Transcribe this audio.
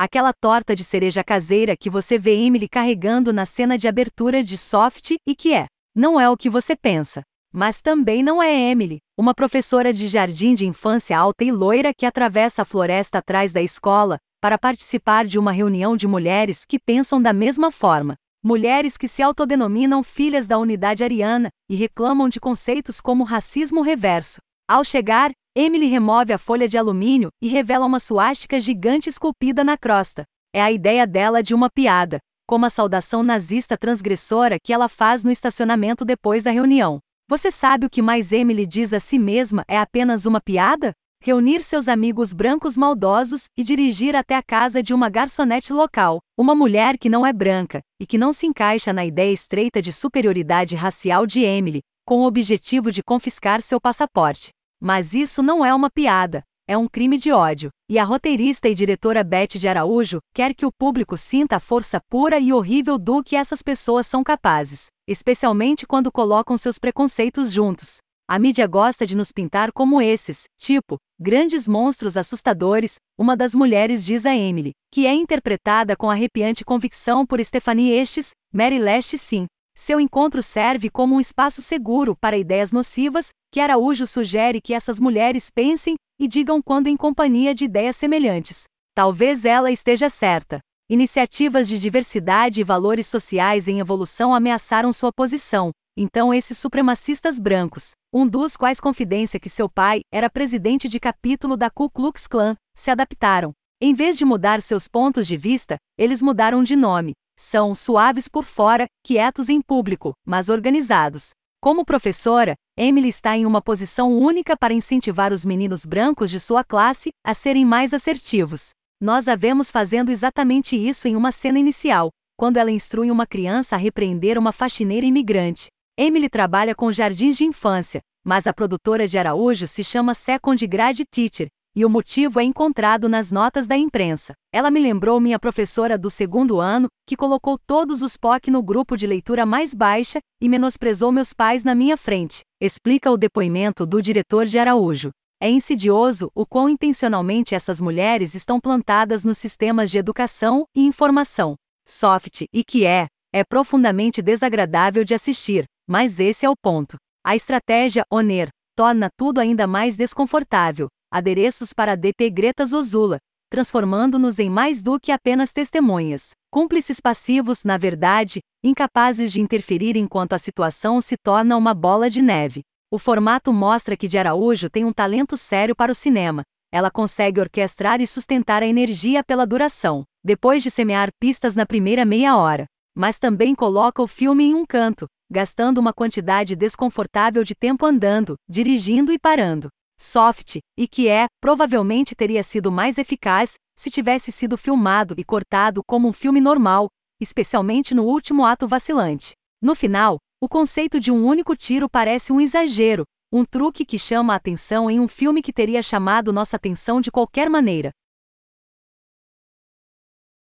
Aquela torta de cereja caseira que você vê Emily carregando na cena de abertura de Soft e que é. Não é o que você pensa. Mas também não é Emily, uma professora de jardim de infância alta e loira que atravessa a floresta atrás da escola para participar de uma reunião de mulheres que pensam da mesma forma. Mulheres que se autodenominam filhas da unidade ariana e reclamam de conceitos como racismo reverso. Ao chegar, Emily remove a folha de alumínio e revela uma suástica gigante esculpida na crosta. É a ideia dela de uma piada, como a saudação nazista transgressora que ela faz no estacionamento depois da reunião. Você sabe o que mais Emily diz a si mesma é apenas uma piada? Reunir seus amigos brancos maldosos e dirigir até a casa de uma garçonete local, uma mulher que não é branca e que não se encaixa na ideia estreita de superioridade racial de Emily, com o objetivo de confiscar seu passaporte. Mas isso não é uma piada, é um crime de ódio, e a roteirista e diretora Beth de Araújo quer que o público sinta a força pura e horrível do que essas pessoas são capazes, especialmente quando colocam seus preconceitos juntos. A mídia gosta de nos pintar como esses, tipo, grandes monstros assustadores, uma das mulheres diz a Emily, que é interpretada com arrepiante convicção por Stephanie Estes, Mary Leste sim, seu encontro serve como um espaço seguro para ideias nocivas, que Araújo sugere que essas mulheres pensem e digam quando em companhia de ideias semelhantes. Talvez ela esteja certa. Iniciativas de diversidade e valores sociais em evolução ameaçaram sua posição. Então, esses supremacistas brancos, um dos quais confidência que seu pai era presidente de capítulo da Ku Klux Klan, se adaptaram. Em vez de mudar seus pontos de vista, eles mudaram de nome, são suaves por fora, quietos em público, mas organizados. Como professora, Emily está em uma posição única para incentivar os meninos brancos de sua classe a serem mais assertivos. Nós a vemos fazendo exatamente isso em uma cena inicial, quando ela instrui uma criança a repreender uma faxineira imigrante. Emily trabalha com jardins de infância, mas a produtora de Araújo se chama Second Grade Teacher, e o motivo é encontrado nas notas da imprensa. Ela me lembrou minha professora do segundo ano, que colocou todos os POC no grupo de leitura mais baixa e menosprezou meus pais na minha frente, explica o depoimento do diretor de Araújo. É insidioso o quão intencionalmente essas mulheres estão plantadas nos sistemas de educação e informação. Soft, e que é, é profundamente desagradável de assistir, mas esse é o ponto. A estratégia ONER torna tudo ainda mais desconfortável, adereços para DP Greta Zozula, transformando-nos em mais do que apenas testemunhas. Cúmplices passivos, na verdade, incapazes de interferir enquanto a situação se torna uma bola de neve. O formato mostra que de Araújo tem um talento sério para o cinema. Ela consegue orquestrar e sustentar a energia pela duração, depois de semear pistas na primeira meia hora. Mas também coloca o filme em um canto, gastando uma quantidade desconfortável de tempo andando, dirigindo e parando soft, e que é, provavelmente teria sido mais eficaz se tivesse sido filmado e cortado como um filme normal, especialmente no último ato vacilante. No final, o conceito de um único tiro parece um exagero, um truque que chama a atenção em um filme que teria chamado nossa atenção de qualquer maneira.